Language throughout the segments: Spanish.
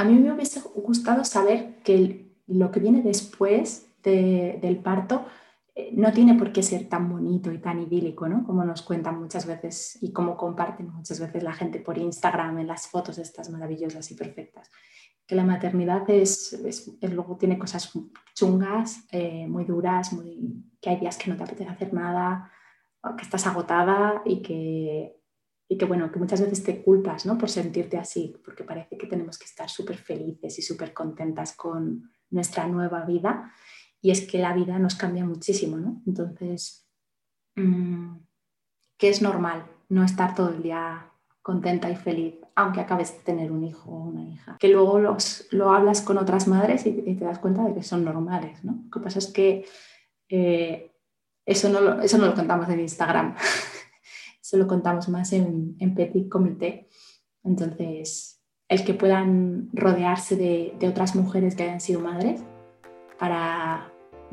a mí me hubiese gustado saber que lo que viene después del parto eh, no tiene por qué ser tan bonito y tan idílico, ¿no? Como nos cuentan muchas veces y como comparten muchas veces la gente por Instagram en las fotos estas maravillosas y perfectas. Que la maternidad es, luego tiene cosas chungas, eh, muy duras, muy, que hay días que no te apetece hacer nada, que estás agotada y que, y que, bueno, que muchas veces te culpas ¿no? por sentirte así, porque parece que tenemos que estar súper felices y súper contentas con nuestra nueva vida. Y es que la vida nos cambia muchísimo, ¿no? Entonces, mm, que es normal no estar todo el día contenta y feliz, aunque acabes de tener un hijo o una hija. Que luego los, lo hablas con otras madres y, te das cuenta de que son normales, ¿no? Lo que pasa es que eh, eso no, lo, eso no lo contamos en Instagram, eso lo contamos más en, en Petit Comité. Entonces, el que puedan rodearse de, de, otras mujeres que hayan sido madres para,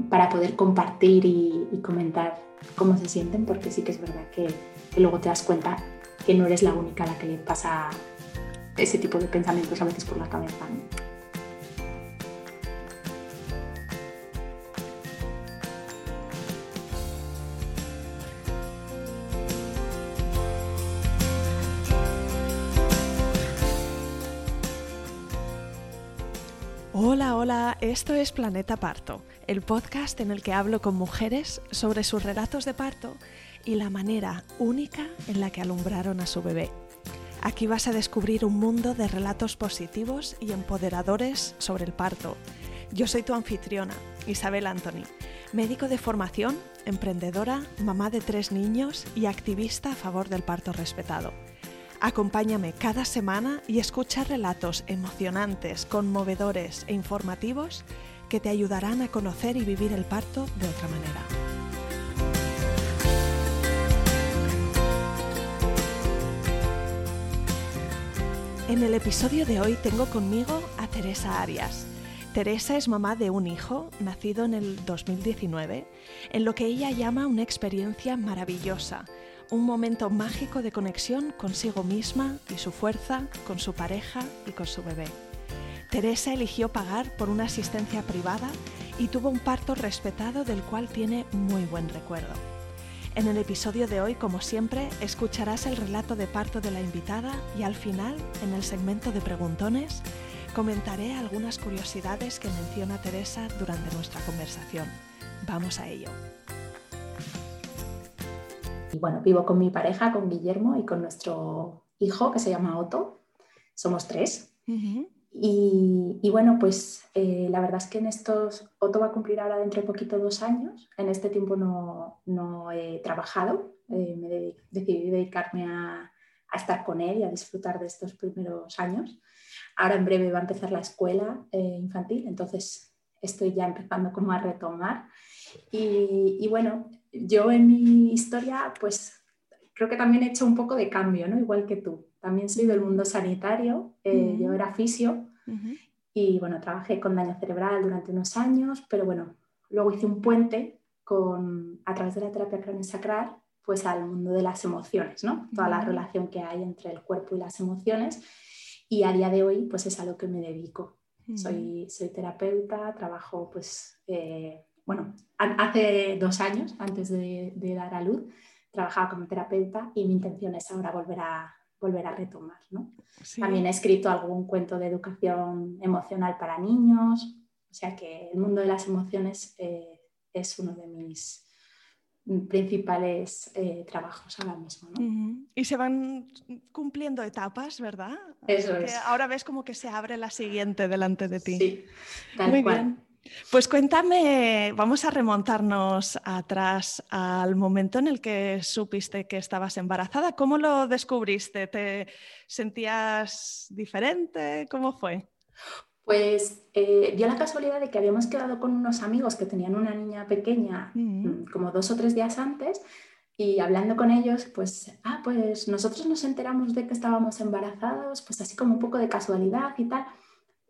para poder compartir y, y, comentar cómo se sienten, porque sí que es verdad que, que, luego te das cuenta que no eres la única a la que le pasa ese tipo de pensamientos a veces por la cabeza. ¿no? Hola, hola, esto es Planeta Parto, el podcast en el que hablo con mujeres sobre sus relatos de parto y la manera única en la que alumbraron a su bebé. Aquí vas a descubrir un mundo de relatos positivos y empoderadores sobre el parto. Yo soy tu anfitriona, Isabel Anthony, médico de formación, emprendedora, mamá de tres niños y activista a favor del parto respetado. Acompáñame cada semana y escucha relatos emocionantes, conmovedores e informativos que te ayudarán a conocer y vivir el parto de otra manera. En el episodio de hoy tengo conmigo a Teresa Arias. Teresa es mamá de un hijo, nacido en el 2019, en lo que ella llama una experiencia maravillosa, un momento mágico de conexión consigo misma y su fuerza, con su pareja y con su bebé. Teresa eligió pagar por una asistencia privada y tuvo un parto respetado del cual tiene muy buen recuerdo. En el episodio de hoy, como siempre, escucharás el relato de parto de la invitada y al final, en el segmento de preguntones, comentaré algunas curiosidades que menciona Teresa durante nuestra conversación. Vamos a ello. Y bueno, vivo con mi pareja, con Guillermo y con nuestro hijo que se llama Otto. Somos tres. y, bueno, pues eh, la verdad es que en estos, Otto va a cumplir ahora dentro de poquito dos años. En este tiempo no, no he trabajado, eh, me decidí dedicarme a, a, estar con él y a disfrutar de estos primeros años. Ahora en breve va a empezar la escuela eh, infantil, entonces estoy ya empezando como a retomar. Y, y bueno, yo en mi historia, pues creo que también he hecho un poco de cambio, ¿no? Igual que tú. También soy del mundo sanitario, eh, yo era fisio y bueno, trabajé con daño cerebral durante unos años, pero bueno, luego hice un puente con, a través de la terapia craniosacral pues al mundo de las emociones, ¿no? Toda la relación que hay entre el cuerpo y las emociones y a día de hoy pues es a lo que me dedico. soy, soy terapeuta, trabajo pues eh, bueno, hace dos años, antes de, dar a luz, trabajaba como terapeuta y mi intención es ahora volver a, volver a retomar. ¿no? También he escrito algún cuento de educación emocional para niños, o sea que el mundo de las emociones eh, es uno de mis principales eh, trabajos ahora mismo. ¿no? Y se van cumpliendo etapas, ¿verdad? Eso es. Ahora ves como que se abre la siguiente delante de ti. Sí, tal Muy cual. bien. Pues cuéntame, vamos a remontarnos atrás al momento en el que supiste que estabas embarazada. ¿Cómo lo descubriste? ¿Te sentías diferente? ¿Cómo fue? Pues eh, dio la casualidad de que habíamos quedado con unos amigos que tenían una niña pequeña mm. como dos o tres días antes y hablando con ellos, pues, ah, pues nosotros nos enteramos de que estábamos embarazados, pues así como un poco de casualidad y tal.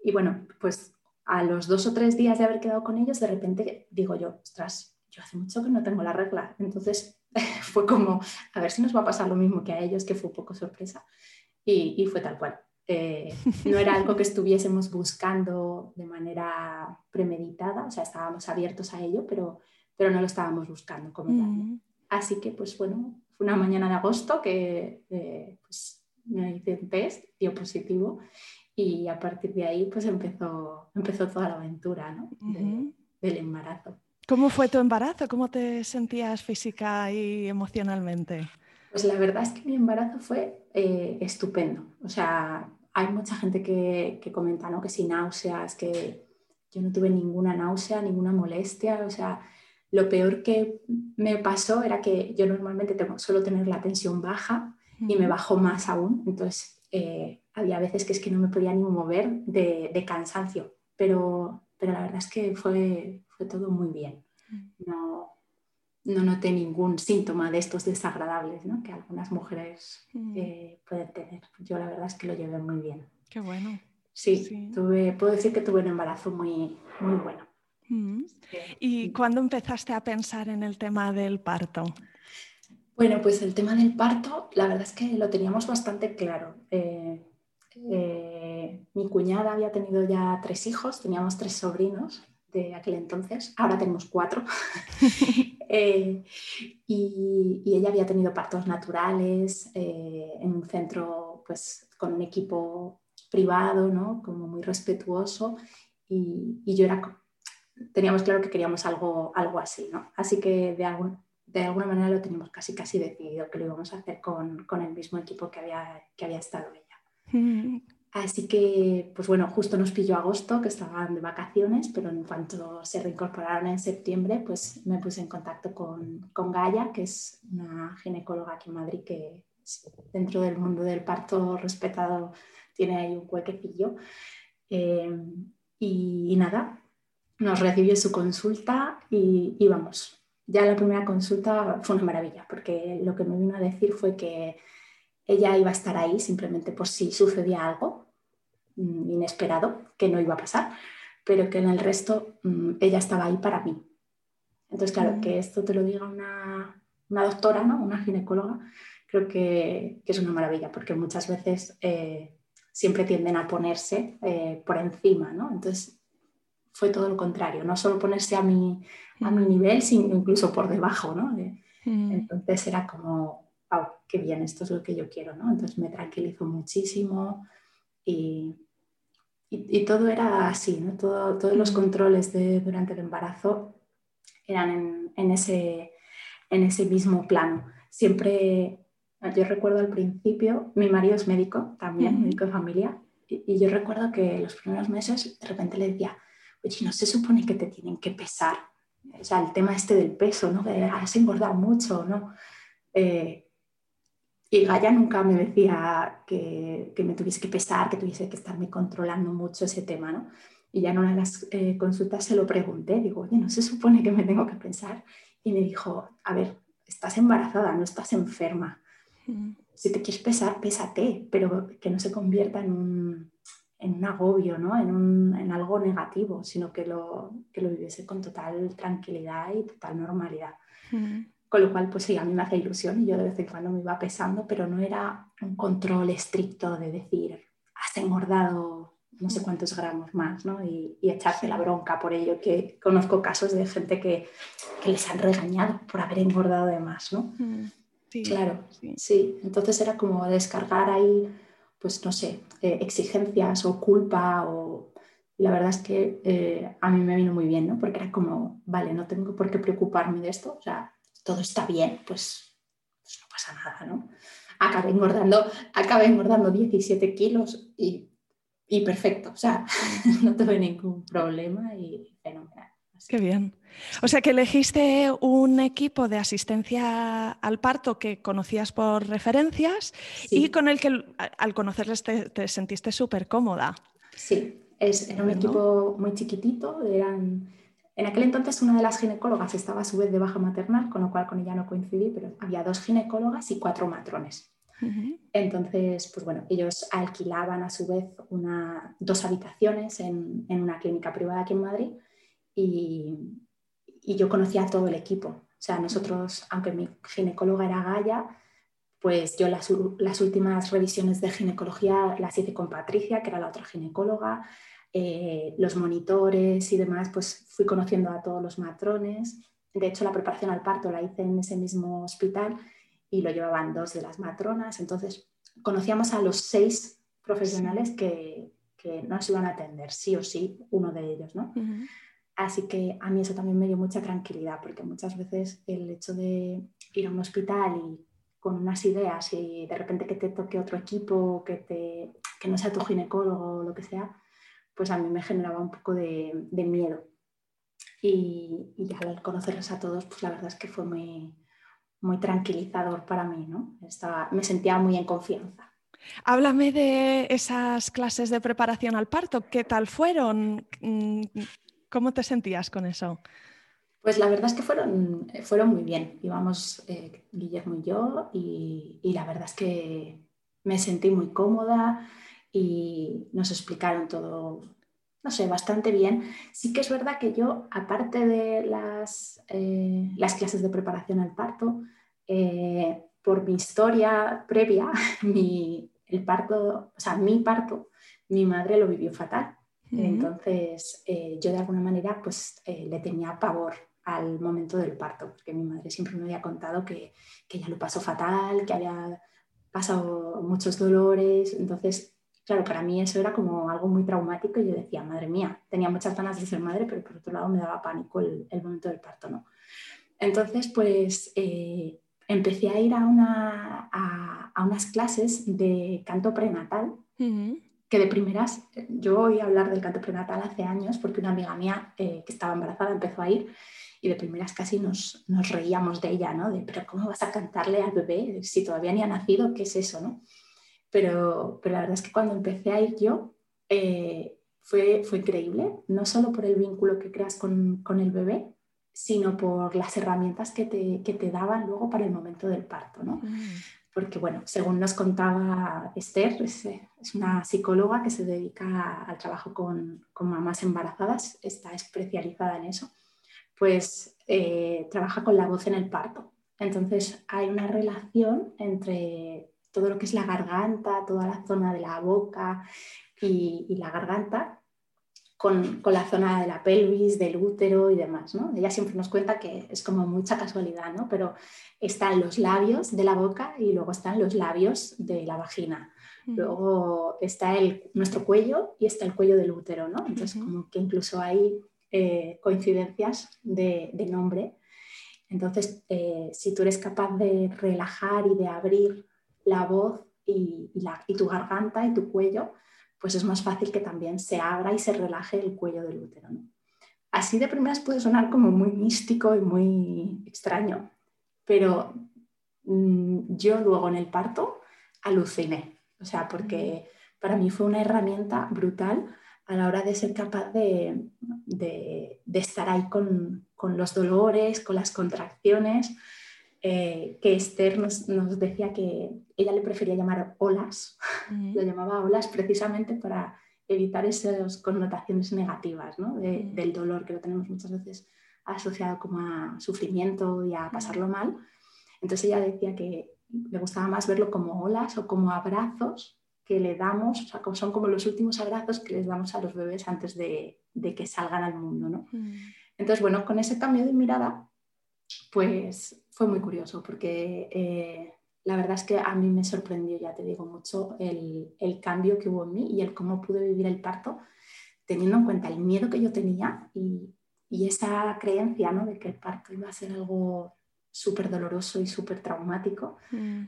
Y bueno, pues a los dos o tres días de haber quedado con ellos, de repente digo yo, ostras, yo hace mucho que no tengo la regla. Entonces fue como, a ver si nos va a pasar lo mismo que a ellos, que fue un poco sorpresa. Y, fue tal cual. Eh, no era algo que estuviésemos buscando de manera premeditada, o sea, estábamos abiertos a ello, pero, pero no lo estábamos buscando como tal. Mm. Así que, pues bueno, fue una mañana de agosto que eh, pues, me hice un test, dio positivo y a partir de ahí pues empezó, empezó toda la aventura ¿no? del embarazo. ¿Cómo fue tu embarazo? ¿Cómo te sentías física y emocionalmente? Pues la verdad es que mi embarazo fue eh, estupendo. O sea, hay mucha gente que, que comenta ¿no? que sin náuseas, que yo no tuve ninguna náusea, ninguna molestia. O sea, lo peor que me pasó era que yo normalmente tengo, suelo tener la tensión baja y me bajó más aún. Entonces, eh, había veces que es que no me podía ni mover de, de cansancio, pero, pero, la verdad es que fue, fue todo muy bien. No, no noté ningún síntoma de estos desagradables ¿no? que algunas mujeres eh, pueden tener. Yo la verdad es que lo llevé muy bien. Qué bueno. Sí, Tuve, puedo decir que tuve un embarazo muy, muy bueno. ¿Y cuándo empezaste a pensar en el tema del parto? Bueno, pues el tema del parto, la verdad es que lo teníamos bastante claro. Eh, eh, mi cuñada había tenido ya tres hijos, teníamos tres sobrinos de aquel entonces, ahora tenemos cuatro. Eh, y, ella había tenido partos naturales en un centro pues, con un equipo privado, ¿no? como muy respetuoso. Y, y yo era, teníamos claro que queríamos algo, algo así. ¿no? Así que de algún, de alguna manera lo teníamos casi casi decidido que lo íbamos a hacer con, con el mismo equipo que había, que había estado ella. Así que, pues bueno, justo nos pilló agosto, que estaban de vacaciones, pero en cuanto se reincorporaron en septiembre, pues me puse en contacto con, con Gaia, que es una ginecóloga aquí en Madrid que dentro del mundo del parto respetado tiene ahí un huequecillo. Eh, y, nada, nos recibió su consulta y, y vamos, ya la primera consulta fue una maravilla, porque lo que me vino a decir fue que ella iba a estar ahí simplemente por si sucedía algo mm, inesperado, que no iba a pasar, pero que en el resto mm, ella estaba ahí para mí. Entonces, claro, que esto te lo diga una, doctora, ¿no? una ginecóloga, creo que, es una maravilla, porque muchas veces eh, siempre tienden a ponerse eh, por encima, ¿no? Entonces, fue todo lo contrario, no solo ponerse a mi, a mi nivel, sino incluso por debajo, ¿no? Entonces era como, wow, qué bien, esto es lo que yo quiero, ¿no? Entonces me tranquilizó muchísimo y, y, todo era así, ¿no? Todo, todos los controles de, durante el embarazo eran en, en, ese, en ese mismo plano. Siempre, yo recuerdo al principio, mi marido es médico también, médico de familia, y, y yo recuerdo que los primeros meses de repente le decía, ¿no se supone que te tienen que pesar? O sea, el tema este del peso, ¿no? Que has engordado mucho, ¿no? Eh, y Gaia nunca me decía que, que, me tuviese que pesar, que tuviese que estarme controlando mucho ese tema, ¿no? Y ya en una de las eh, consultas se lo pregunté, digo, oye, ¿no se supone que me tengo que pensar? Y me dijo, a ver, estás embarazada, no estás enferma. Si te quieres pesar, pésate, pero que no se convierta en un, en un agobio, ¿no? en, un, en, algo negativo, sino que lo, que lo viviese con total tranquilidad y total normalidad. Mm. Con lo cual, pues sí, a mí me hace ilusión y yo de vez en cuando me iba pesando, pero no era un control estricto de decir, has engordado no sé cuántos gramos más, ¿no? Y, y echarse la bronca por ello, que conozco casos de gente que, que les han regañado por haber engordado de más, ¿no? Mm. Sí, claro, sí. sí. Entonces era como descargar ahí pues no sé, eh, exigencias o culpa o... la verdad es que eh, a mí me vino muy bien, ¿no? Porque era como, vale, no tengo por qué preocuparme de esto, o sea, todo está bien, pues, pues no pasa nada, ¿no? Acabé engordando, acabé engordando 17 kilos y, y perfecto, o sea, no tuve ningún problema y fenomenal. Qué bien. O sea que elegiste un equipo de asistencia al parto que conocías por referencias y con el que al conocerles te, sentiste súper cómoda. Sí, es, era un equipo muy chiquitito. Eran, en aquel entonces una de las ginecólogas estaba a su vez de baja maternal, con lo cual con ella no coincidí, pero había dos ginecólogas y cuatro matrones. Entonces, pues bueno, ellos alquilaban a su vez una, dos habitaciones en, en una clínica privada aquí en Madrid y, y yo conocía a todo el equipo. O sea, nosotros, aunque mi ginecóloga era Gaia, pues yo las, últimas revisiones de ginecología las hice con Patricia, que era la otra ginecóloga, eh, los monitores y demás, pues fui conociendo a todos los matrones. De hecho, la preparación al parto la hice en ese mismo hospital y lo llevaban dos de las matronas. Entonces, conocíamos a los seis profesionales que, que nos iban a atender, sí o sí, uno de ellos, ¿no? Así que a mí eso también me dio mucha tranquilidad, porque muchas veces el hecho de ir a un hospital y con unas ideas y de repente que te toque otro equipo, que, te, que no sea tu ginecólogo o lo que sea, pues a mí me generaba un poco de, de miedo. Y, y, al conocerlos a todos, pues la verdad es que fue muy, muy tranquilizador para mí, ¿no? Estaba, me sentía muy en confianza. Háblame de esas clases de preparación al parto, ¿qué tal fueron? ¿Cómo te sentías con eso? Pues la verdad es que fueron, fueron muy bien. Íbamos eh, Guillermo y yo y, la verdad es que me sentí muy cómoda y nos explicaron todo, no sé, bastante bien. Sí que es verdad que yo, aparte de las, eh, las clases de preparación al parto, eh, por mi historia previa, mi, el parto, o sea, mi parto, mi madre lo vivió fatal. Entonces, eh, yo de alguna manera pues le tenía pavor al momento del parto, porque mi madre siempre me había contado que, que ella lo pasó fatal, que había pasado muchos dolores. Entonces, claro, para mí eso era como algo muy traumático y yo decía, madre mía, tenía muchas ganas de ser madre, pero por otro lado me daba pánico el, momento del parto, ¿no? Entonces, pues eh, empecé a ir a, una, a, unas clases de canto prenatal, que de primeras, yo oí hablar del canto prenatal hace años porque una amiga mía eh, que estaba embarazada empezó a ir y de primeras casi nos, nos, reíamos de ella, ¿no? De, pero ¿cómo vas a cantarle al bebé si todavía ni ha nacido? ¿Qué es eso, no? Pero, pero la verdad es que cuando empecé a ir yo, eh, fue, fue increíble, no solo por el vínculo que creas con, con el bebé, sino por las herramientas que te, que te, daban luego para el momento del parto, ¿no? Mm. Porque, bueno, según nos contaba Esther, es, es, una psicóloga que se dedica al trabajo con, con mamás embarazadas, está especializada en eso pues eh, trabaja con la voz en el parto. Entonces hay una relación entre todo lo que es la garganta, toda la zona de la boca y, la garganta con, la zona de la pelvis, del útero y demás. ¿no? Ella siempre nos cuenta que es como mucha casualidad, ¿no? pero están los labios de la boca y luego están los labios de la vagina. Mm. Luego está el, nuestro cuello y está el cuello del útero, ¿no? Entonces, como que incluso hay eh, coincidencias de, nombre. Entonces, eh, si tú eres capaz de relajar y de abrir la voz y, tu garganta y tu cuello, pues es más fácil que también se abra y se relaje el cuello del útero. Así de primeras puede sonar como muy místico y muy extraño, pero mm, yo luego en el parto aluciné, o sea, porque para mí fue una herramienta brutal a la hora de ser capaz de, estar ahí con, los dolores, con las contracciones, eh, que Esther nos, decía que ella le prefería llamar olas, lo llamaba olas precisamente para evitar esas connotaciones negativas del dolor que lo tenemos muchas veces asociado como a sufrimiento y a pasarlo mal. Entonces ella decía que le gustaba más verlo como olas o como abrazos que le damos, o sea, son como los últimos abrazos que les damos a los bebés antes de, que salgan al mundo, ¿no? Entonces, bueno, con ese cambio de mirada, pues fue muy curioso, porque eh, la verdad es que a mí me sorprendió, ya te digo, mucho el, cambio que hubo en mí y el cómo pude vivir el parto, teniendo en cuenta el miedo que yo tenía y, esa creencia, ¿no? De que el parto iba a ser algo súper doloroso y súper traumático. Mm.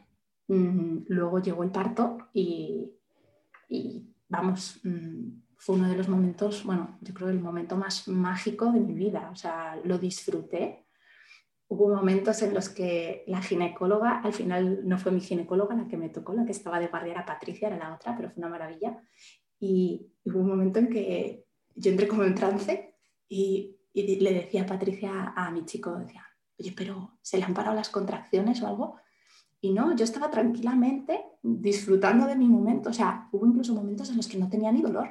Mm, luego llegó el parto y, vamos, mm, fue uno de los momentos, bueno, yo creo el momento más mágico de mi vida, o sea, lo disfruté. Hubo momentos en los que la ginecóloga, al final no fue mi ginecóloga la que me tocó, la que estaba de guardia era Patricia, era la otra, pero fue una maravilla. Y hubo un momento en que yo entré como en trance y, y le decía a Patricia, a mi chico, decía, oye, pero ¿se le han parado las contracciones o algo? Y no, yo estaba tranquilamente disfrutando de mi momento. O sea, hubo incluso momentos en los que no tenía ni dolor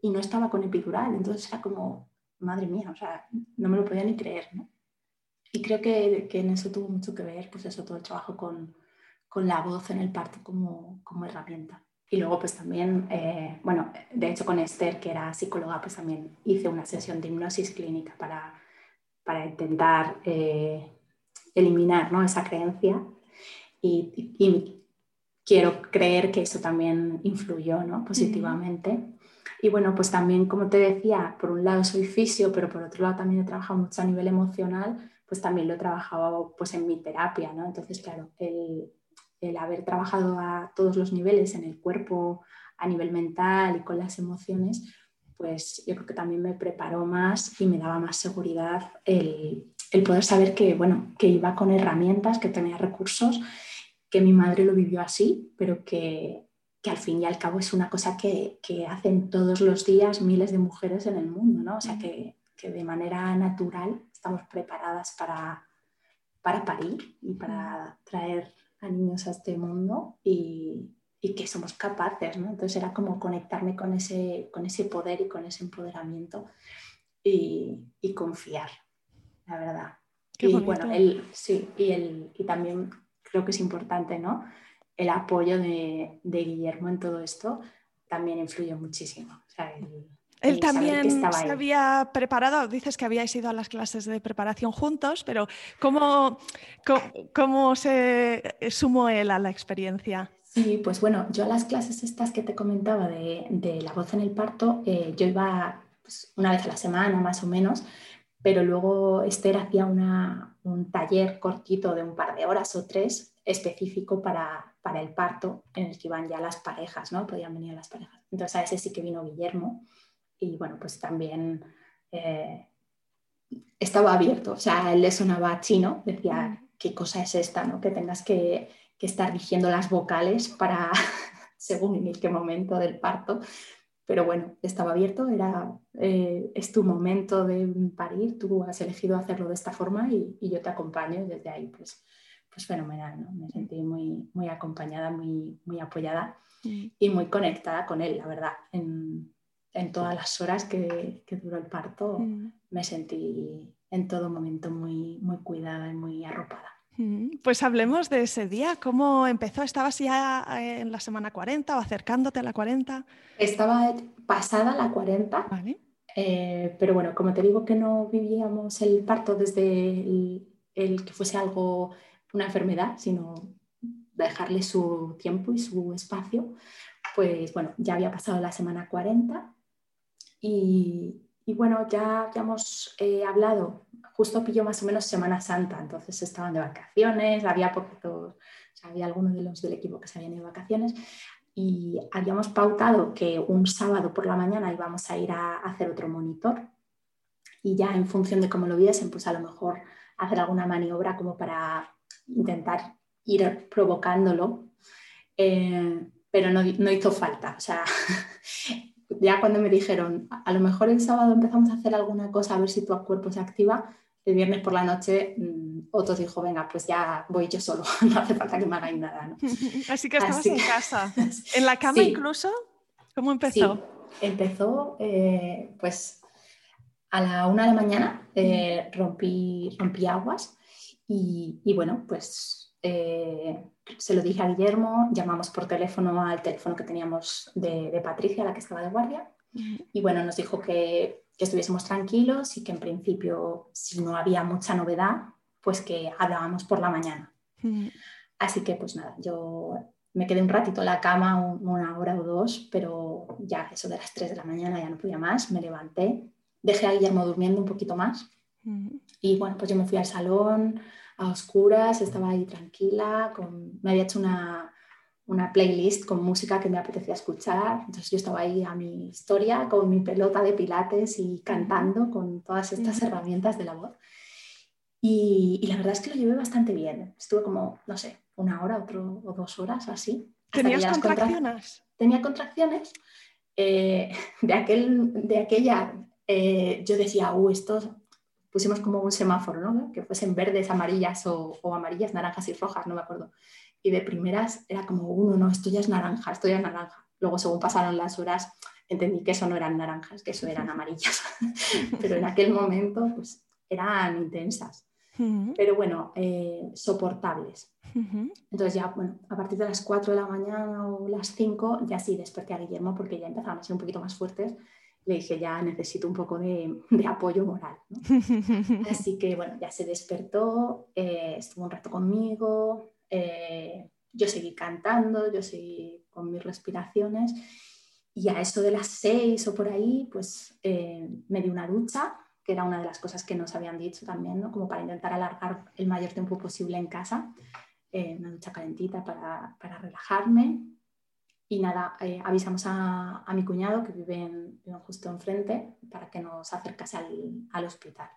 y no estaba con epidural. Entonces era como, madre mía, o sea, no me lo podía ni creer. ¿no? Y creo que, que, en eso tuvo mucho que ver, pues eso, todo el trabajo con, con la voz en el parto como, como herramienta. Y luego pues también, eh, bueno, de hecho con Esther, que era psicóloga, pues también hice una sesión de hipnosis clínica para, para intentar eh, eliminar ¿no? esa creencia y, y, quiero creer que eso también influyó ¿no? positivamente. Y bueno, pues también, como te decía, por un lado soy fisio, pero por otro lado también he trabajado mucho a nivel emocional, pues también lo he trabajado pues en mi terapia, ¿no? Entonces, claro, el, el haber trabajado a todos los niveles, en el cuerpo, a nivel mental y con las emociones, pues yo creo que también me preparó más y me daba más seguridad el, poder saber que, bueno, que iba con herramientas, que tenía recursos, que mi madre lo vivió así, pero que, al fin y al cabo es una cosa que, hacen todos los días miles de mujeres en el mundo, ¿no? O sea, que, de manera natural estamos preparadas para, para parir y para traer a niños a este mundo y, que somos capaces, ¿no? Entonces era como conectarme con ese, con ese poder y con ese empoderamiento y, confiar, la verdad. y bueno, el, sí, y, el, y también creo que es importante, ¿no? El apoyo de, de Guillermo en todo esto también influye muchísimo. O sea, el, él también se había preparado, dices que habíais ido a las clases de preparación juntos, pero ¿cómo, cómo, se sumó él a la experiencia? Sí, pues bueno, yo a las clases estas que te comentaba de, la voz en el parto, eh, yo iba pues, una vez a la semana más o menos, pero luego Esther hacía un taller cortito de un par de horas o tres específico para, para, el parto, en el que iban ya las parejas, ¿no? Podían venir las parejas. Entonces a ese sí que vino Guillermo y bueno, pues también eh, estaba abierto, o sea, él le sonaba chino, decía, mm. ¿qué cosa es esta? ¿no? Que tengas que, estar diciendo las vocales para, según en qué momento del parto, pero bueno, estaba abierto, era, eh, es tu momento de parir, tú has elegido hacerlo de esta forma y, yo te acompaño y desde ahí pues, pues fenomenal, ¿no? me sentí muy, muy acompañada, muy, muy apoyada mm. y muy conectada con él, la verdad. En, en todas las horas que, duró el parto, mm. me sentí en todo momento muy, muy cuidada y muy arropada. Mm, pues hablemos de ese día. ¿Cómo empezó? ¿Estabas ya en la semana 40 o acercándote a la 40? Estaba pasada la 40. Eh, pero bueno, como te digo que no vivíamos el parto desde el, que fuese algo, una enfermedad, sino dejarle su tiempo y su espacio, pues bueno, ya había pasado la semana 40 y, bueno, ya habíamos eh, hablado, justo pilló más o menos Semana Santa, entonces estaban de vacaciones, había poquitos, había algunos de los del equipo que se habían ido de vacaciones y habíamos pautado que un sábado por la mañana íbamos a ir a, hacer otro monitor y ya en función de cómo lo viesen, pues a lo mejor hacer alguna maniobra como para intentar ir provocándolo, eh, pero no, no, hizo falta. O sea, ya cuando me dijeron, a lo mejor el sábado empezamos a hacer alguna cosa a ver si tu cuerpo se activa, el viernes por la noche mm, Otto dijo, venga, pues ya voy yo solo, no hace falta que me hagáis nada. Así que estabas en casa, en la cama incluso. ¿Cómo empezó? Sí. Empezó eh, pues a la una de la mañana, eh, rompí, rompí aguas y, y bueno, pues eh, se lo dije a Guillermo, llamamos por teléfono al teléfono que teníamos de, Patricia, la que estaba de guardia, y bueno, nos dijo que, que, estuviésemos tranquilos y que en principio, si no había mucha novedad, pues que hablábamos por la mañana. Así que pues nada, yo me quedé un ratito en la cama, una hora o dos, pero ya eso de las 3 de la mañana ya no podía más, me levanté, dejé a Guillermo durmiendo un poquito más y bueno, pues yo me fui al salón, a oscuras, estaba ahí tranquila, con, me había hecho una, una, playlist con música que me apetecía escuchar, entonces yo estaba ahí a mi historia con mi pelota de pilates y cantando con todas estas herramientas de la voz. Y, y, la verdad es que lo llevé bastante bien, estuve como, no sé, una hora otro, o dos horas así. ¿Tenías contracciones? Tenía contracciones. Eh, de, aquel, de aquella, eh, yo decía, uh, esto pusimos como un semáforo, ¿no? que fuesen verdes, amarillas o, amarillas, naranjas y rojas, no me acuerdo. Y de primeras era como, uno, no, esto ya es naranja, esto ya es naranja. Luego, según pasaron las horas, entendí que eso no eran naranjas, que eso eran amarillas. Pero en aquel momento, pues eran intensas. pero bueno, eh, soportables. Entonces ya, bueno, a partir de las 4 de la mañana o las 5 ya sí desperté a Guillermo porque ya empezaban a ser un poquito más fuertes. Le dije, ya necesito un poco de, apoyo moral. Así que bueno, ya se despertó, eh, estuvo un rato conmigo, eh, yo seguí cantando, yo seguí con mis respiraciones y a eso de las 6 o por ahí, pues me di una ducha que era una de las cosas que nos habían dicho también, ¿no? como para intentar alargar el mayor tiempo posible en casa, eh, una ducha calentita para, para relajarme. Y nada, eh, avisamos a, a, mi cuñado que vive, justo enfrente para que nos acercase al, al, hospital.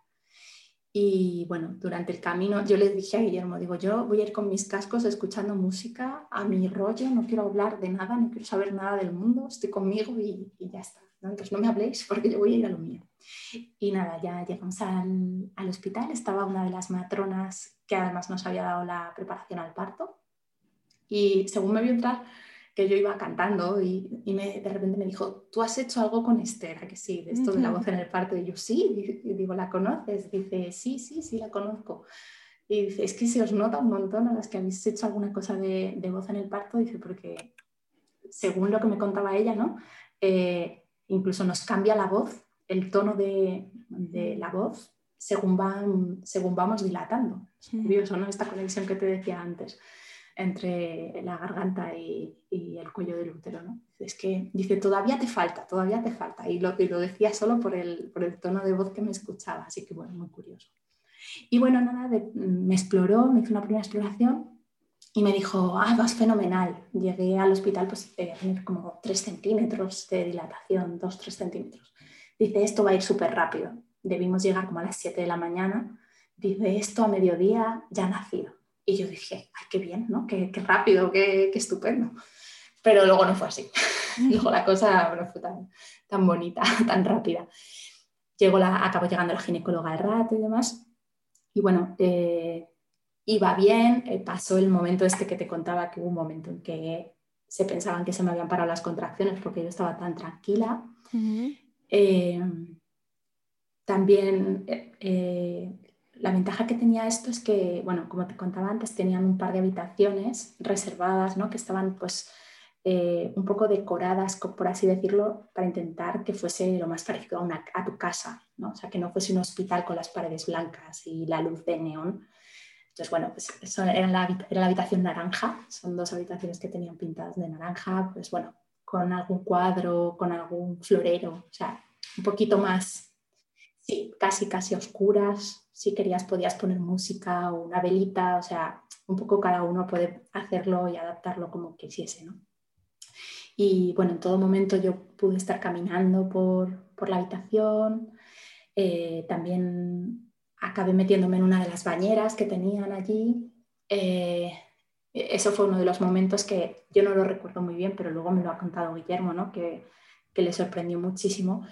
Y bueno, durante el camino yo le dije a Guillermo, digo, yo voy a ir con mis cascos escuchando música a mi rollo, no quiero hablar de nada, no quiero saber nada del mundo, estoy conmigo y, y ya está. Entonces no me habléis porque yo voy a ir a lo mío. Y nada, ya llegamos al, al, hospital, estaba una de las matronas que además nos había dado la preparación al parto. Y según me vio entrar, que yo iba cantando y, y me, de repente me dijo, ¿tú has hecho algo con Esther? ¿A que sí? De esto de la voz en el parto. Y yo, sí, y digo, ¿la conoces? Dice, sí, sí, sí, la conozco. Y dice, es que se os nota un montón a las que habéis hecho alguna cosa de, de voz en el parto. Dice, porque según lo que me contaba ella, ¿no? Eh, incluso nos cambia la voz el tono de, la voz según, van, según vamos dilatando. Es curioso, ¿no? Esta conexión que te decía antes entre la garganta y, el cuello del útero, ¿no? Es que dice, todavía te falta, todavía te falta. Y lo, decía solo por el, tono de voz que me escuchaba, así que bueno, muy curioso. Y bueno, nada, me exploró, me hizo una primera exploración y me dijo, ah, vas fenomenal. Llegué al hospital pues tener como 3 centímetros de dilatación, 2-3 centímetros. Dice, esto va a ir súper rápido. Debimos llegar como a las 7 de la mañana. Dice, esto a mediodía ya nacido. Y yo dije, ay, qué bien, ¿no? Qué, qué rápido, qué, qué, estupendo. Pero luego no fue así. luego la cosa no fue tan, tan bonita, tan rápida. Llegó la, acabó llegando la ginecóloga al rato y demás. Y bueno, eh, iba bien. Eh, pasó el momento este que te contaba, que hubo un momento en que se pensaban que se me habían parado las contracciones porque yo estaba tan tranquila. Eh, también eh, eh, la ventaja que tenía esto es que, bueno, como te contaba antes, tenían un par de habitaciones reservadas, ¿no? Que estaban pues un poco decoradas, por así decirlo, para intentar que fuese lo más parecido a, una, a tu casa, ¿no? O sea, que no fuese un hospital con las paredes blancas y la luz de neón. Entonces, bueno, pues eso era la, era la habitación naranja, son dos habitaciones que tenían pintadas de naranja, pues bueno, con algún cuadro, con algún florero, o sea, un poquito más, sí, casi, casi oscuras. Si querías podías poner música o una velita, o sea, un poco cada uno puede hacerlo y adaptarlo como quisiese, ¿no? Y bueno, en todo momento yo pude estar caminando por, por la habitación, eh, también acabé metiéndome en una de las bañeras que tenían allí. Eh, eso fue uno de los momentos que yo no lo recuerdo muy bien, pero luego me lo ha contado Guillermo, ¿no? que, que le sorprendió muchísimo,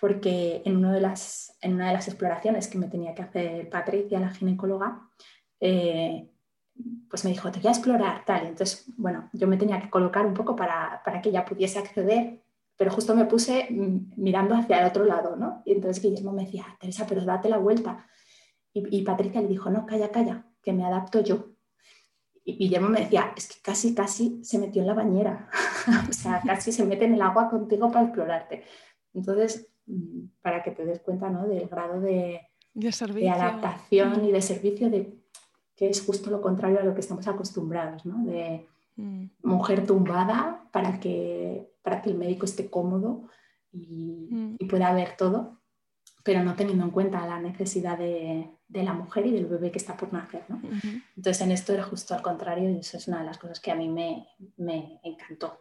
porque en, uno de las, en una de las exploraciones que me tenía que hacer Patricia, la ginecóloga, eh, pues me dijo, te voy a explorar, tal. Entonces, bueno, yo me tenía que colocar un poco para, para que ella pudiese acceder, pero justo me puse mirando hacia el otro lado, ¿no? Y entonces Guillermo me decía, Teresa, pero date la vuelta. Y, y Patricia le dijo, no, calla, calla, que me adapto yo. Y Guillermo me decía, es que casi, casi se metió en la bañera, o sea, casi se mete en el agua contigo para explorarte. Entonces, para que te des cuenta ¿no? del grado de, de, adaptación y de servicio, de, que es justo lo contrario a lo que estamos acostumbrados, ¿no? de mm. mujer tumbada para que, para que el médico esté cómodo y, mm. y pueda ver todo pero no teniendo en cuenta la necesidad de, de la mujer y del bebé que está por nacer. ¿no? Entonces en esto era justo al contrario y eso es una de las cosas que a mí me, me encantó.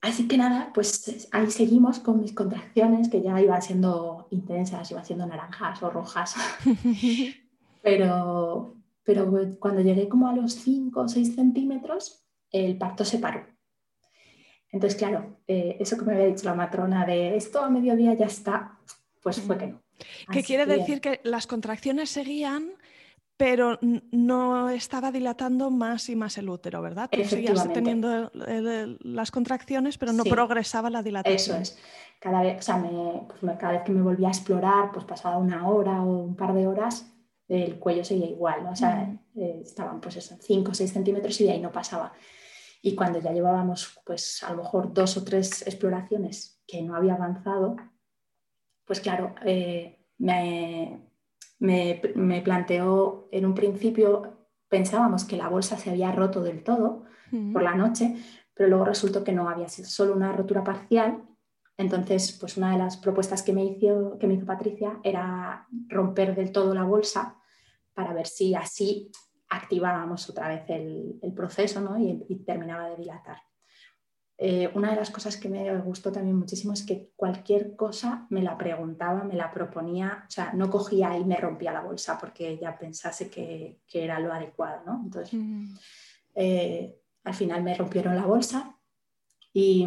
Así que nada, pues ahí seguimos con mis contracciones que ya iban siendo intensas, iban siendo naranjas o rojas. pero, pero cuando llegué como a los 5 o 6 centímetros, el parto se paró. Entonces, claro, eh, eso que me había dicho la matrona de esto a mediodía ya está, pues fue que no. ¿Qué quiere decir que las contracciones seguían, pero no estaba dilatando más y más el útero, ¿verdad? Tú seguías teniendo las contracciones, pero no progresaba la dilatación. Eso es. Cada vez, o sea, pues cada vez que me volvía a explorar, pues pasaba una hora o un par de horas, el cuello seguía igual, ¿no? O sea, eh, estaban pues eso, 5 o 6 centímetros y de ahí no pasaba. Y cuando ya llevábamos pues a lo mejor dos o tres exploraciones que no había avanzado, pues claro, eh, me, me, me, planteó en un principio, pensábamos que la bolsa se había roto del todo por la noche, pero luego resultó que no había sido solo una rotura parcial. Entonces, pues una de las propuestas que me hizo, que me hizo Patricia era romper del todo la bolsa para ver si así activábamos otra vez el, proceso ¿no? y, terminaba de dilatar. Eh, una de las cosas que me gustó también muchísimo es que cualquier cosa me la preguntaba, me la proponía, o sea, no cogía y me rompía la bolsa porque ya pensase que, era lo adecuado. ¿no? Entonces, eh, al final me rompieron la bolsa y,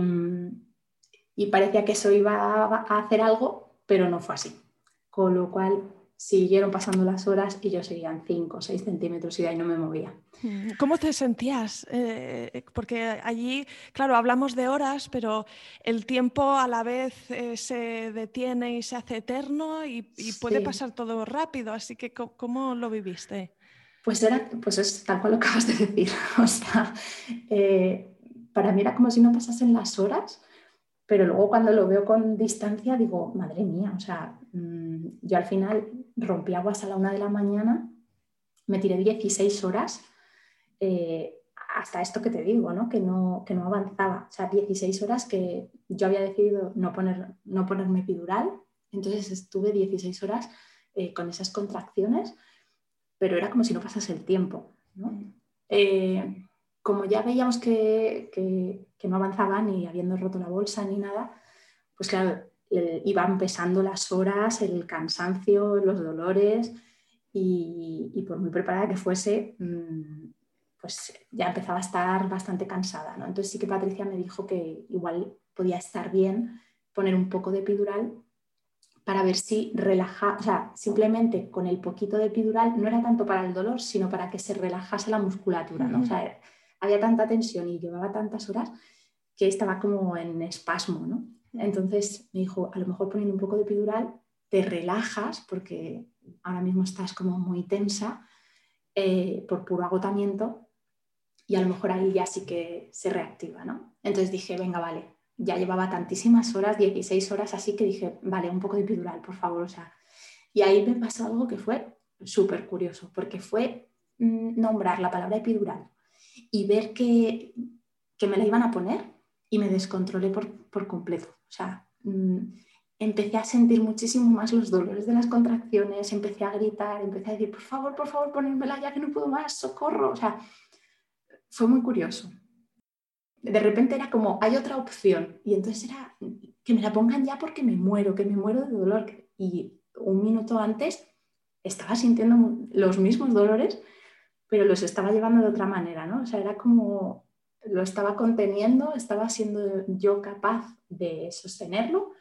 y parecía que eso iba a hacer algo, pero no fue así. Con lo cual siguieron pasando las horas y yo seguía en 5 o 6 centímetros y de ahí no me movía. Mm, ¿Cómo te sentías? Eh, porque allí, claro, hablamos de horas, pero el tiempo a la vez eh, se detiene y se hace eterno y, puede pasar todo rápido, así que ¿cómo, lo viviste? Pues, era, pues es tal cual lo acabas de decir. O sea, eh, para mí era como si no pasasen las horas pero luego cuando lo veo con distancia digo, madre mía, o sea, mm, yo al final rompí aguas a la una de la mañana, me tiré 16 horas eh, hasta esto que te digo, ¿no? Que, no, que no avanzaba, o sea, 16 horas que yo había decidido no, poner, no ponerme epidural, entonces estuve 16 horas eh, con esas contracciones, pero era como si no pasase el tiempo, ¿no? Eh, como ya veíamos que, no avanzaba ni habiendo roto la bolsa ni nada, pues claro, iban pesando las horas, el cansancio, los dolores y, por muy preparada que fuese, mm, pues ya empezaba a estar bastante cansada. ¿no? Entonces sí que Patricia me dijo que igual podía estar bien poner un poco de epidural para ver si relaja, o sea, simplemente con el poquito de epidural no era tanto para el dolor, sino para que se relajase la musculatura, ¿no? Había tanta tensión y llevaba tantas horas que estaba como en espasmo, ¿no? Entonces me dijo, a lo mejor poniendo un poco de epidural te relajas porque ahora mismo estás como muy tensa eh, por puro agotamiento y a lo mejor ahí ya sí que se reactiva, ¿no? Entonces dije, venga, vale, ya llevaba tantísimas horas, 16 horas, así que dije, vale, un poco de epidural, por favor, o sea. Y ahí me pasó algo que fue súper curioso, porque fue mm, nombrar la palabra epidural y ver que, me la iban a poner y me descontrolé por, completo. O sea, mm, empecé a sentir muchísimo más los dolores de las contracciones, empecé a gritar, empecé a decir, por favor, por favor, ponérmela ya que no puedo más, socorro. O sea, fue muy curioso. De repente era como, hay otra opción. Y entonces era que me la pongan ya porque me muero, que me muero de dolor. Y un minuto antes estaba sintiendo los mismos dolores, pero los estaba llevando de otra manera, ¿no? O sea, era como lo estaba conteniendo, estaba siendo yo capaz de sostenerlo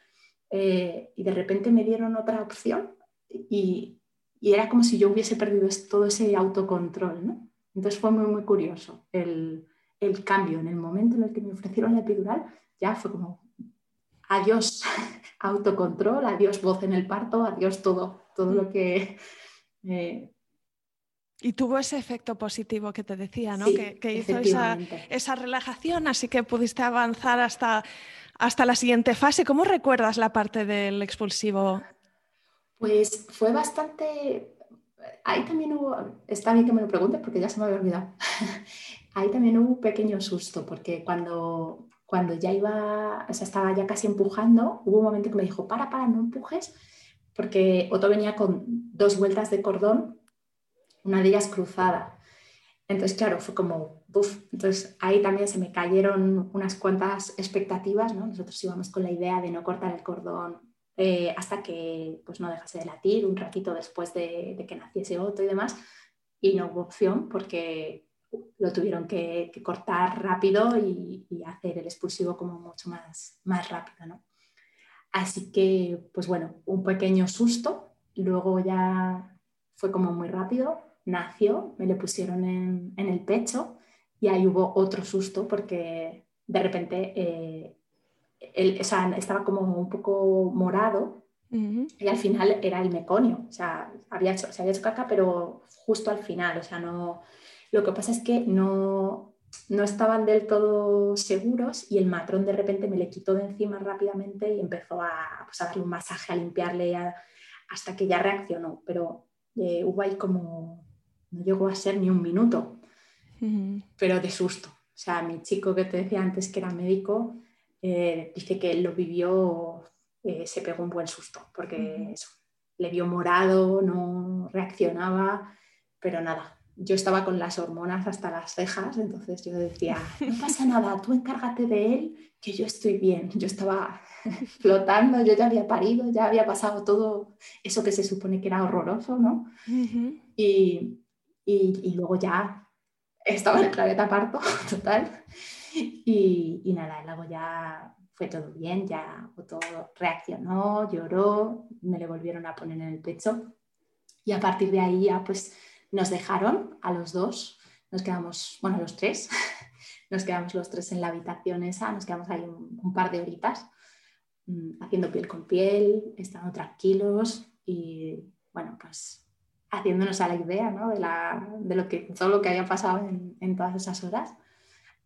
eh, y de repente me dieron otra opción y, era como si yo hubiese perdido todo ese autocontrol, ¿no? Entonces fue muy, muy curioso el, el cambio. En el momento en el que me ofrecieron la epidural, ya fue como adiós autocontrol, adiós voz en el parto, adiós todo, todo lo que eh, y tuvo ese efecto positivo que te decía, ¿no? que, hizo esa, esa, relajación, así que pudiste avanzar hasta, hasta la siguiente fase. ¿Cómo recuerdas la parte del expulsivo? Pues fue bastante... Ahí también hubo, está bien que me lo preguntes porque ya se me había olvidado. Ahí también hubo un pequeño susto porque cuando, cuando ya iba, o sea, estaba ya casi empujando, hubo un momento que me dijo, para, para, no empujes, porque Otto venía con dos vueltas de cordón una de ellas cruzada. Entonces, claro, fue como, uff, entonces ahí también se me cayeron unas cuantas expectativas, ¿no? Nosotros íbamos con la idea de no cortar el cordón eh, hasta que pues, no dejase de latir, un ratito después de, que naciese otro y demás, y no hubo opción porque lo tuvieron que, cortar rápido y, hacer el expulsivo como mucho más, más rápido, ¿no? Así que, pues bueno, un pequeño susto, luego ya fue como muy rápido, nació, me le pusieron en, el pecho y ahí hubo otro susto porque de repente eh, estaba como un poco morado Y al final era el meconio, o sea, había hecho, se había hecho caca, pero justo al final, o sea, no... Lo que pasa es que no, no estaban del todo seguros y el matrón de repente me le quitó de encima rápidamente y empezó a, pues, a darle un masaje, a limpiarle hasta que ya reaccionó, pero eh, hubo ahí como, no llegó a ser ni un minuto, pero de susto. O sea, mi chico que te decía antes que era médico, eh, dice que él lo vivió, eh, se pegó un buen susto, porque le vio morado, no reaccionaba, pero nada, yo estaba con las hormonas hasta las cejas, entonces yo decía, no pasa nada, tú encárgate de él, que yo estoy bien. Yo estaba flotando, yo ya había parido, ya había pasado todo eso que se supone que era horroroso, ¿no? y, y, luego ya estaba en el planeta parto, total. Y, y nada, luego ya fue todo bien, ya todo reaccionó, lloró, me le volvieron a poner en el pecho. Y a partir de ahí ya pues nos dejaron a los dos, nos quedamos, bueno, los tres, nos quedamos los tres en la habitación esa, nos quedamos ahí un, par de horitas mm, haciendo piel con piel, estando tranquilos y bueno, pues haciéndonos a la idea de, lo que, todo lo que había pasado en, todas esas horas,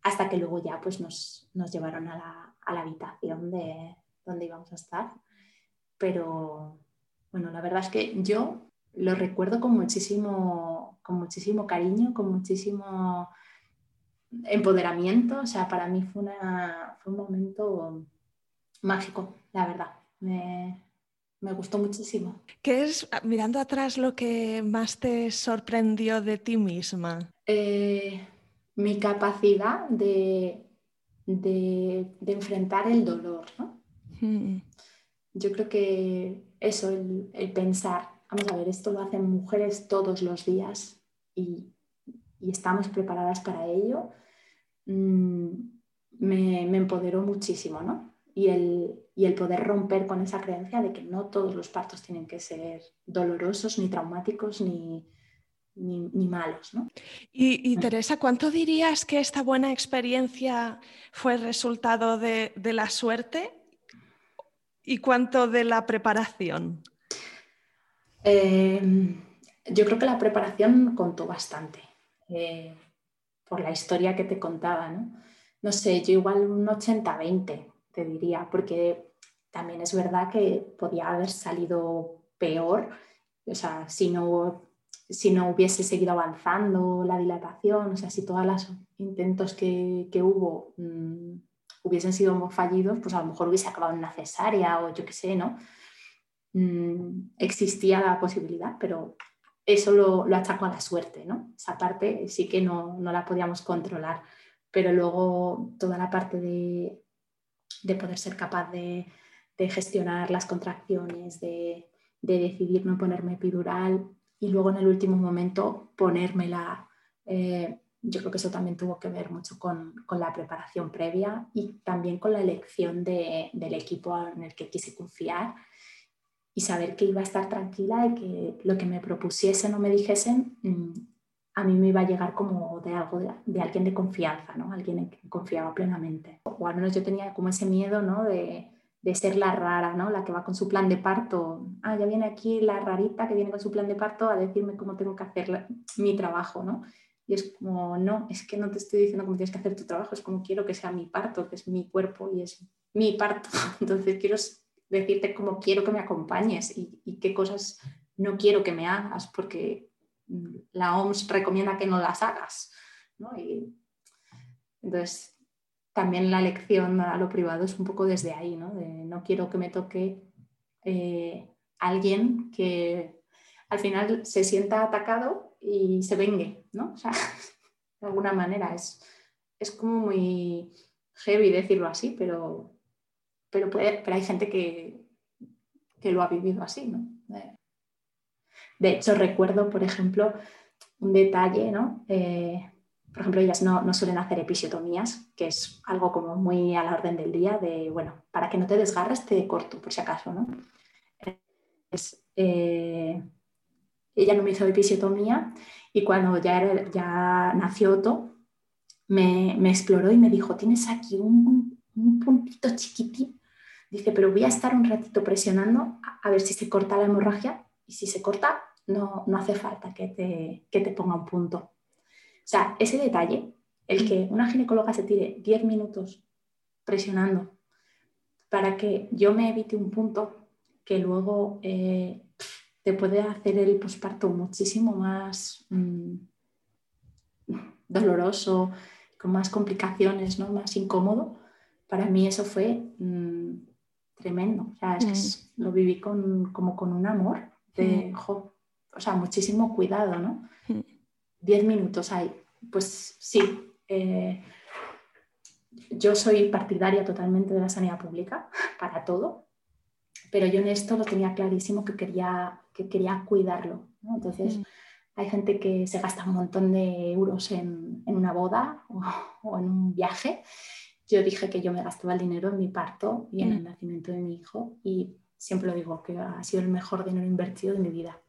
hasta que luego ya pues nos, llevaron a la, habitación de donde íbamos a estar. Pero bueno, la verdad es que yo lo recuerdo con muchísimo, con muchísimo cariño, con muchísimo empoderamiento. O sea, para mí fue, fue un momento mágico, la verdad. Gustó muchísimo. ¿Qué es, mirando atrás, lo que más te sorprendió de ti misma? Eh, mi capacidad de, de, enfrentar el dolor. ¿no? Mm. Yo creo que eso, el, el pensar, vamos a ver, esto lo hacen mujeres todos los días y, estamos preparadas para ello, mm, me, empoderó muchísimo, ¿no? Y el, el, poder romper con esa creencia de que no todos los partos tienen que ser dolorosos, ni traumáticos, ni, ni, malos. ¿no? Y. Teresa, ¿cuánto dirías que esta buena experiencia fue resultado de, de la suerte y cuánto de la preparación? Em, yo creo que la preparación contó bastante eh, por la historia que te contaba. ¿no? no sé, yo igual un 80-20 te diría, porque también es verdad que podía haber salido peor, o sea, si no, si no hubiese seguido avanzando la dilatación, o sea, si todos los intentos que, que hubo mm, hubiesen sido fallidos, pues a lo mejor hubiese acabado en una cesárea o yo qué sé, ¿no? Mm, existía la posibilidad, pero eso lo, lo a la suerte, ¿no? Esa parte sí que no, no la podíamos controlar, pero luego toda la parte de, de poder ser capaz de, de, gestionar las contracciones, de, de, decidir no ponerme epidural y luego en el último momento ponérmela. Eh, yo creo que eso también tuvo que ver mucho con, con la preparación previa y también con la elección de, del equipo en el que quise confiar y saber que iba a estar tranquila y que lo que me propusiesen o me dijesen mm, a mí me iba a llegar como de algo de, alguien de confianza, ¿no? Alguien en quien confiaba plenamente. O al menos yo tenía como ese miedo, ¿no? De, de ser la rara, ¿no? La que va con su plan de parto. Ah, ya viene aquí la rarita que viene con su plan de parto a decirme cómo tengo que hacer mi trabajo, ¿no? Y es como, no, es que no te estoy diciendo cómo tienes que hacer tu trabajo, es como quiero que sea mi parto, que es mi cuerpo y es mi parto. Entonces quiero decirte cómo quiero que me acompañes y, qué cosas no quiero que me hagas, porque la OMS recomienda que no las hagas. entonces, también la lección a lo privado es un poco desde ahí, ¿no? no quiero que me toque eh, alguien que al final se sienta atacado y se vengue, ¿no? O sea, de alguna manera es, es como muy heavy decirlo así, pero pero, pero hay gente que, que, lo ha vivido así, ¿no? De hecho, recuerdo, por ejemplo, un detalle, ¿no? Eh, por ejemplo, ellas no, no, suelen hacer episiotomías, que es algo como muy a la orden del día, de, bueno, para que no te desgarres te corto, por si acaso, ¿no? Eh, ella no me hizo episiotomía y cuando ya, ya nació Otto, me, me, exploró y me dijo, tienes aquí un, un puntito chiquitito Dice, pero voy a estar un ratito presionando a, ver si se corta la hemorragia y si se corta, no, no hace falta que te, que te ponga un punto. O sea, ese detalle, el que una ginecóloga se tire 10 minutos presionando para que yo me evite un punto que luego eh, te puede hacer el posparto muchísimo más mm, doloroso, con más complicaciones, ¿no? más incómodo, para mí eso fue mm, tremendo. O sea, es que mm. lo viví con, como con un amor de, o sea, muchísimo cuidado, ¿no? Diez minutos ahí. Pues sí, eh, yo soy partidaria totalmente de la sanidad pública para todo, pero yo en esto lo tenía clarísimo que quería, que quería cuidarlo. Entonces, mm. hay gente que se gasta un montón de euros en, en una boda o, en un viaje. Yo dije que yo me gastaba el dinero en mi parto y en el mm. nacimiento de mi hijo y siempre lo digo que ha sido el mejor dinero invertido de mi vida.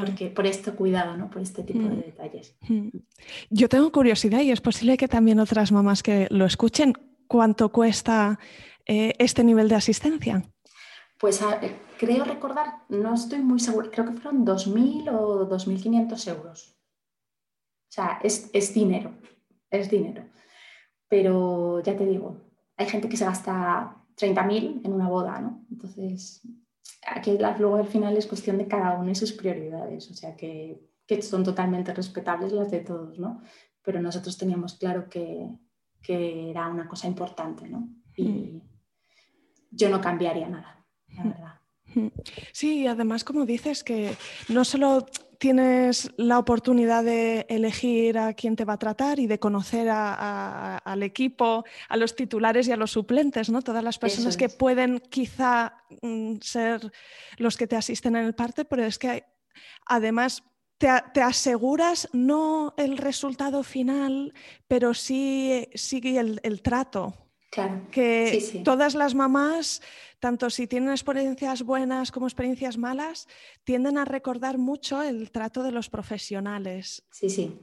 Porque por este cuidado, ¿no? Por este tipo de mm. detalles. Yo tengo curiosidad y es posible que también otras mamás que lo escuchen, ¿cuánto cuesta eh, este nivel de asistencia? Pues eh, creo recordar, no estoy muy segura, creo que fueron 2.000 o 2.500 euros. O sea, es, dinero, es dinero. Pero ya te digo, hay gente que se gasta 30.000 en una boda, ¿no? Entonces, aquí luego al final es cuestión de cada uno y sus prioridades, o sea que, que son totalmente respetables las de todos, ¿no? Pero nosotros teníamos claro que, que era una cosa importante, ¿no? Y mm. yo no cambiaría nada la verdad. Sí, además, como dices, que no solo tienes la oportunidad de elegir a quién te va a tratar y de conocer al equipo, a los titulares y a los suplentes, ¿no? Todas las personas que pueden quizá mm, ser los que te asisten en el parte, pero es que además te, aseguras no el resultado final, pero sí, sí el, el trato que todas las mamás, tanto si tienen experiencias buenas como experiencias malas, tienden a recordar mucho el trato de los profesionales. Sí, sí.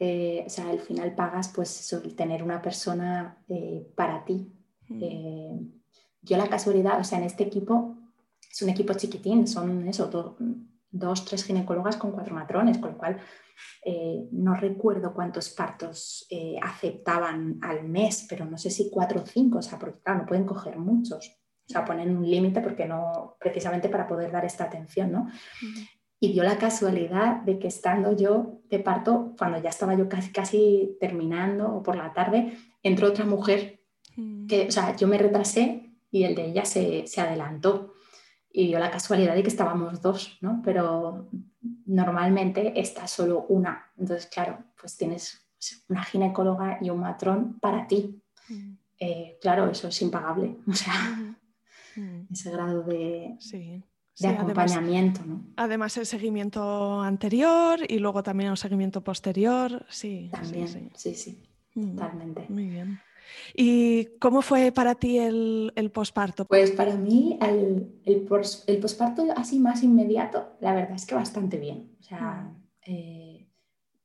Eh, o sea, al final pagas pues el tener una persona eh, para ti. Mm. Eh, yo la casualidad, o sea, en este equipo es un equipo chiquitín, son eso, dos, tres ginecólogas con cuatro matrones, con lo cual eh, no recuerdo cuántos partos eh, aceptaban al mes, pero no sé si cuatro o cinco, o sea, porque claro, no pueden coger muchos. O sea, ponen un límite porque no, precisamente para poder dar esta atención, ¿no? Y dio la casualidad de que estando yo de parto, cuando ya estaba yo casi, casi terminando o por la tarde, entró otra mujer que, o sea, yo me retrasé y el de ella se, se adelantó y dio la casualidad de que estábamos dos, ¿no? Pero normalmente está solo una. Entonces, claro, pues tienes una ginecóloga y un matrón para ti. Mm. Eh, claro, eso es impagable. O sea, mm. ese grado de, de acompañamiento. Además, ¿no? además, el seguimiento anterior y luego también el seguimiento posterior. Sí, también, sí, sí, mm. totalmente. Muy bien. ¿Y cómo fue para ti el, el posparto? Pues para mí el, el, el, posparto así más inmediato, la verdad es que bastante bien. O sea, eh,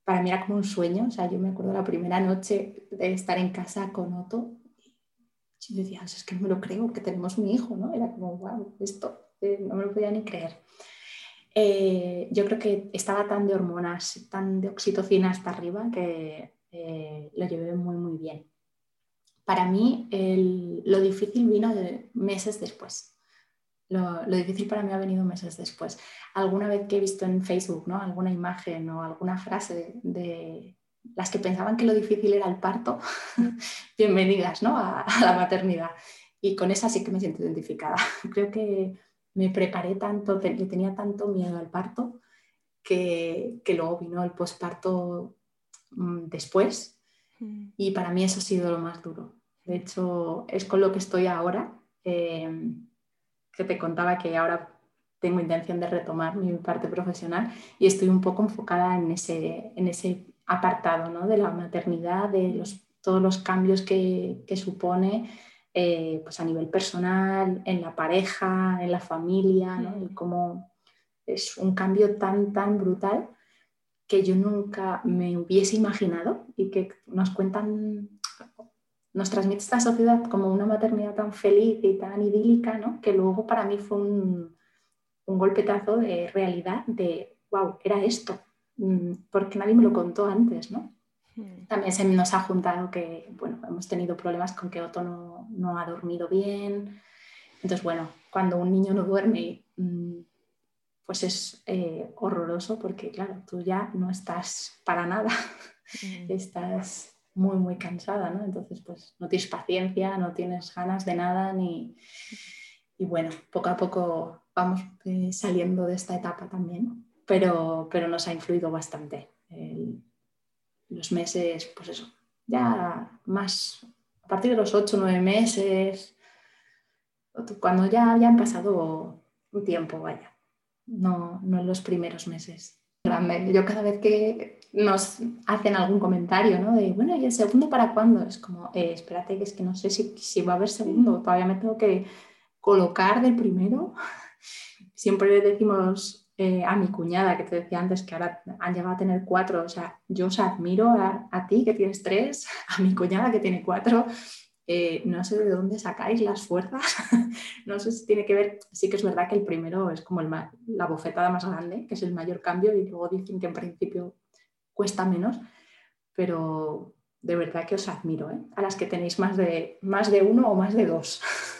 para mí era como un sueño. O sea, yo me acuerdo la primera noche de estar en casa con Otto. Y yo decía, es que no me lo creo, que tenemos un hijo, ¿no? Era como, wow, esto eh, no me lo podía ni creer. Eh, yo creo que estaba tan de hormonas, tan de oxitocina hasta arriba que lo llevé muy, muy bien para mí lo difícil vino de meses después. Lo, difícil para mí ha venido meses después. Alguna vez que he visto en Facebook ¿no? alguna imagen o alguna frase de, las que pensaban que lo difícil era el parto, bienvenidas ¿no? a, la maternidad. Y con esa sí que me siento identificada. Creo que me preparé tanto, yo tenía tanto miedo al parto que, que luego vino el posparto mm, después. Y para mí eso ha sido lo más duro. De hecho, es con lo que estoy ahora, eh, que te contaba que ahora tengo intención de retomar mi parte profesional y estoy un poco enfocada en ese, en ese apartado ¿no? de la maternidad, de los, todos los cambios que, que supone eh, pues a nivel personal, en la pareja, en la familia, ¿no? y cómo es un cambio tan, tan brutal que yo nunca me hubiese imaginado y que nos cuentan nos transmite esta sociedad como una maternidad tan feliz y tan idílica, ¿no? que luego para mí fue un, un golpetazo de realidad de, wow, era esto, mm, porque nadie me lo contó antes, ¿no? Hmm. También se nos ha juntado que, bueno, hemos tenido problemas con que Otto no, no ha dormido bien. Entonces, bueno, cuando un niño no duerme, mm, pues es eh, horroroso porque, claro, tú ya no estás para nada, hmm. estás muy, muy cansada, ¿no? Entonces, pues no tienes paciencia, no tienes ganas de nada, ni... Y bueno, poco a poco vamos eh, saliendo de esta etapa también, pero, pero nos ha influido bastante. los meses, pues eso, ya más, a partir de los 8 o 9 meses, cuando ya, ya han pasado un tiempo, vaya, no, no en los primeros meses. Yo cada vez que nos hacen algún comentario, ¿no? De, bueno, ¿y el segundo para cuándo? Es como, eh, espérate, que es que no sé si, si, va a haber segundo, todavía me tengo que colocar del primero. Siempre le decimos eh, a mi cuñada, que te decía antes, que ahora han llegado a tener cuatro, o sea, yo os admiro a, a ti que tienes tres, a mi cuñada que tiene cuatro, eh, no sé de dónde sacáis las fuerzas, no sé si tiene que ver, sí que es verdad que el primero es como la bofetada más grande, que es el mayor cambio, y luego dicen que en principio cuesta menos, pero de verdad que os admiro, ¿eh? a las que tenéis más de, más de uno o más de dos.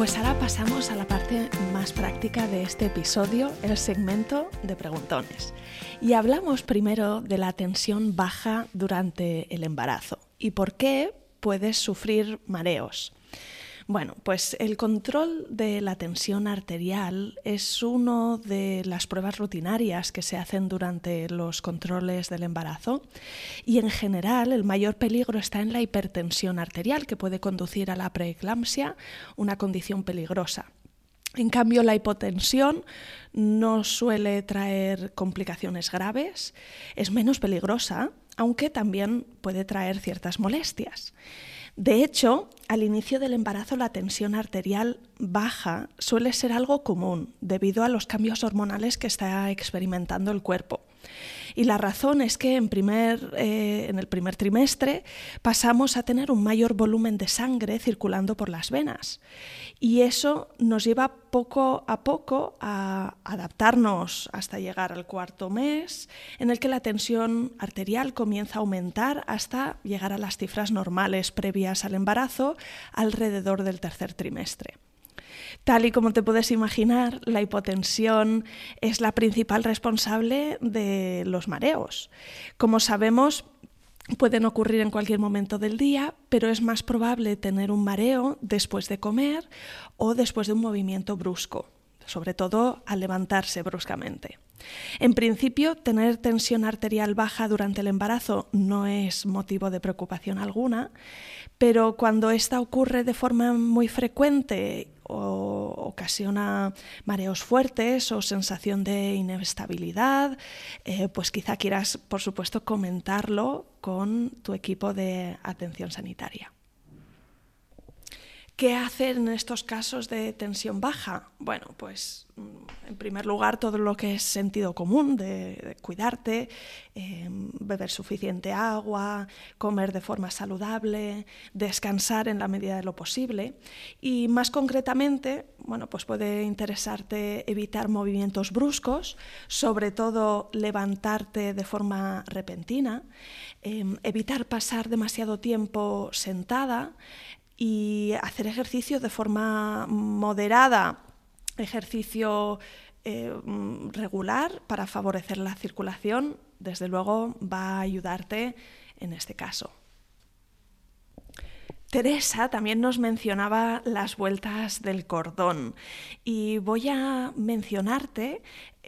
pues ahora pasamos a la parte más práctica de este episodio, el segmento de preguntones. Y hablamos primero de la tensión baja durante el embarazo y por qué puedes sufrir mareos. Bueno, pues el control de la tensión arterial es una de las pruebas rutinarias que se hacen durante los controles del embarazo y en general el mayor peligro está en la hipertensión arterial que puede conducir a la preeclampsia, una condición peligrosa. En cambio, la hipotensión no suele traer complicaciones graves, es menos peligrosa, aunque también puede traer ciertas molestias. De hecho, al inicio del embarazo la tensión arterial baja suele ser algo común debido a los cambios hormonales que está experimentando el cuerpo. Y la razón es que en, primer, eh, en el primer trimestre pasamos a tener un mayor volumen de sangre circulando por las venas. Y eso nos lleva poco a poco a adaptarnos hasta llegar al cuarto mes, en el que la tensión arterial comienza a aumentar hasta llegar a las cifras normales previas al embarazo alrededor del tercer trimestre. Tal y como te puedes imaginar, la hipotensión es la principal responsable de los mareos. Como sabemos, pueden ocurrir en cualquier momento del día, pero es más probable tener un mareo después de comer o después de un movimiento brusco, sobre todo al levantarse bruscamente. En principio, tener tensión arterial baja durante el embarazo no es motivo de preocupación alguna, pero cuando esta ocurre de forma muy frecuente o ocasiona mareos fuertes o sensación de inestabilidad, eh, pues quizá quieras, por supuesto, comentarlo con tu equipo de atención sanitaria. ¿Qué hacer en estos casos de tensión baja? Bueno, pues mm, en primer lugar todo lo que es sentido común de, cuidarte, em, beber suficiente agua, comer de forma saludable, descansar en la medida de lo posible y más concretamente, bueno, pues puede interesarte evitar movimientos bruscos, sobre todo levantarte de forma repentina, em, evitar pasar demasiado tiempo sentada, y hacer ejercicio de forma moderada, ejercicio eh, regular para favorecer la circulación, desde luego va a ayudarte en este caso. Teresa también nos mencionaba las vueltas del cordón y voy a mencionarte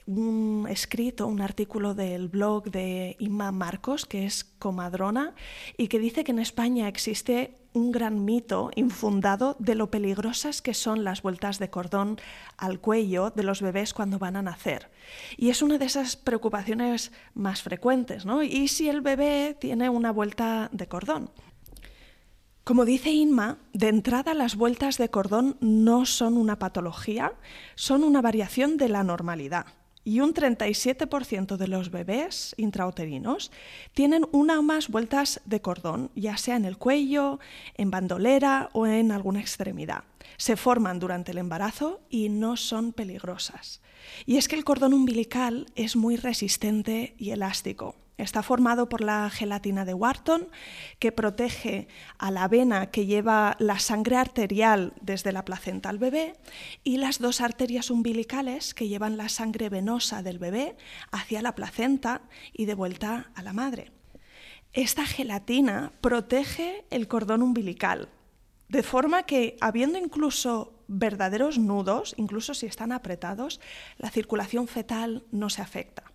un escrito, un artículo del blog de Inma Marcos, que es comadrona, y que dice que en España existe un gran mito infundado de lo peligrosas que son las vueltas de cordón al cuello de los bebés cuando van a nacer. Y es una de esas preocupaciones más frecuentes, ¿no? ¿Y si el bebé tiene una vuelta de cordón? Como dice Inma, de entrada las vueltas de cordón no son una patología, son una variación de la normalidad. Y un 37% de los bebés intrauterinos tienen una o más vueltas de cordón, ya sea en el cuello, en bandolera o en alguna extremidad. Se forman durante el embarazo y no son peligrosas. Y es que el cordón umbilical es muy resistente y elástico. Está formado por la gelatina de Wharton, que protege a la vena que lleva la sangre arterial desde la placenta al bebé, y las dos arterias umbilicales que llevan la sangre venosa del bebé hacia la placenta y de vuelta a la madre. Esta gelatina protege el cordón umbilical, de forma que, habiendo incluso verdaderos nudos, incluso si están apretados, la circulación fetal no se afecta.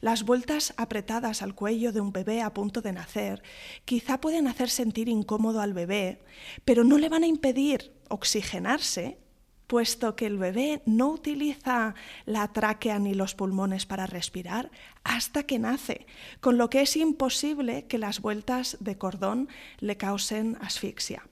Las vueltas apretadas al cuello de un bebé a punto de nacer quizá pueden hacer sentir incómodo al bebé, pero no le van a impedir oxigenarse, puesto que el bebé no utiliza la tráquea ni los pulmones para respirar hasta que nace, con lo que es imposible que las vueltas de cordón le causen asfixia.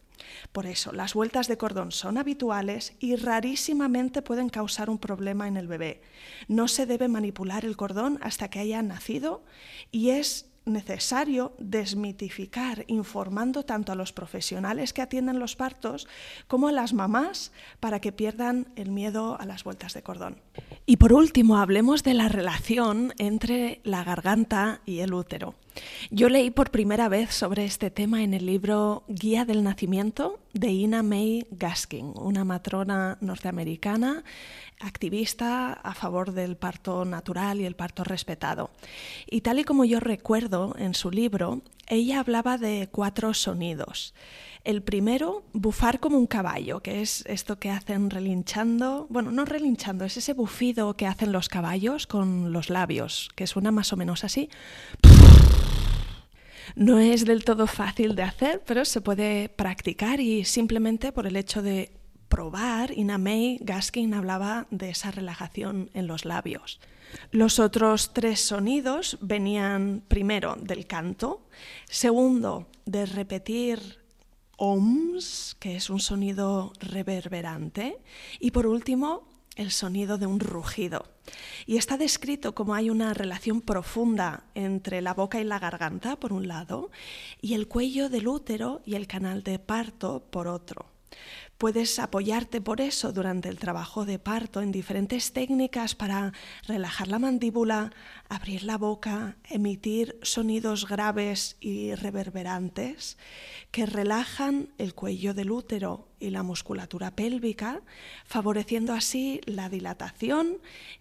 Por eso, las vueltas de cordón son habituales y rarísimamente pueden causar un problema en el bebé. No se debe manipular el cordón hasta que haya nacido y es necesario desmitificar informando tanto a los profesionales que atienden los partos como a las mamás para que pierdan el miedo a las vueltas de cordón. Y por último, hablemos de la relación entre la garganta y el útero. Yo leí por primera vez sobre este tema en el libro Guía del Nacimiento de Ina May Gaskin, una matrona norteamericana activista a favor del parto natural y el parto respetado. Y tal y como yo recuerdo en su libro, ella hablaba de cuatro sonidos. El primero, bufar como un caballo, que es esto que hacen relinchando, bueno, no relinchando, es ese bufido que hacen los caballos con los labios, que suena más o menos así. No es del todo fácil de hacer, pero se puede practicar y simplemente por el hecho de probar, Ina May Gaskin hablaba de esa relajación en los labios. Los otros tres sonidos venían primero del canto, segundo de repetir oms, que es un sonido reverberante, y por último el sonido de un rugido. Y está descrito como hay una relación profunda entre la boca y la garganta, por un lado, y el cuello del útero y el canal de parto, por otro. Puedes apoyarte por eso durante el trabajo de parto en diferentes técnicas para relajar la mandíbula, abrir la boca, emitir sonidos graves y reverberantes que relajan el cuello del útero y la musculatura pélvica, favoreciendo así la dilatación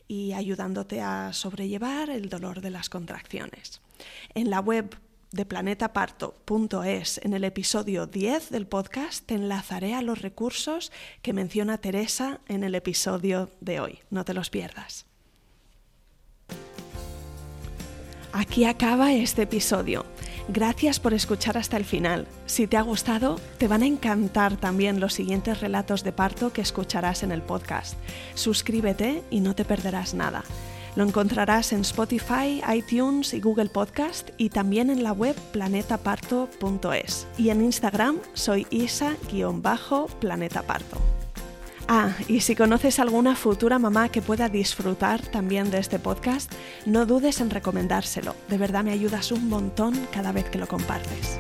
y ayudándote a sobrellevar el dolor de las contracciones. En la web de planetaparto.es en el episodio 10 del podcast te enlazaré a los recursos que menciona Teresa en el episodio de hoy. No te los pierdas. Aquí acaba este episodio. Gracias por escuchar hasta el final. Si te ha gustado, te van a encantar también los siguientes relatos de parto que escucharás en el podcast. Suscríbete y no te perderás nada. Lo encontrarás en Spotify, iTunes y Google Podcast y también en la web planetaparto.es. Y en Instagram soy isa-planetaparto. Ah, y si conoces alguna futura mamá que pueda disfrutar también de este podcast, no dudes en recomendárselo. De verdad me ayudas un montón cada vez que lo compartes.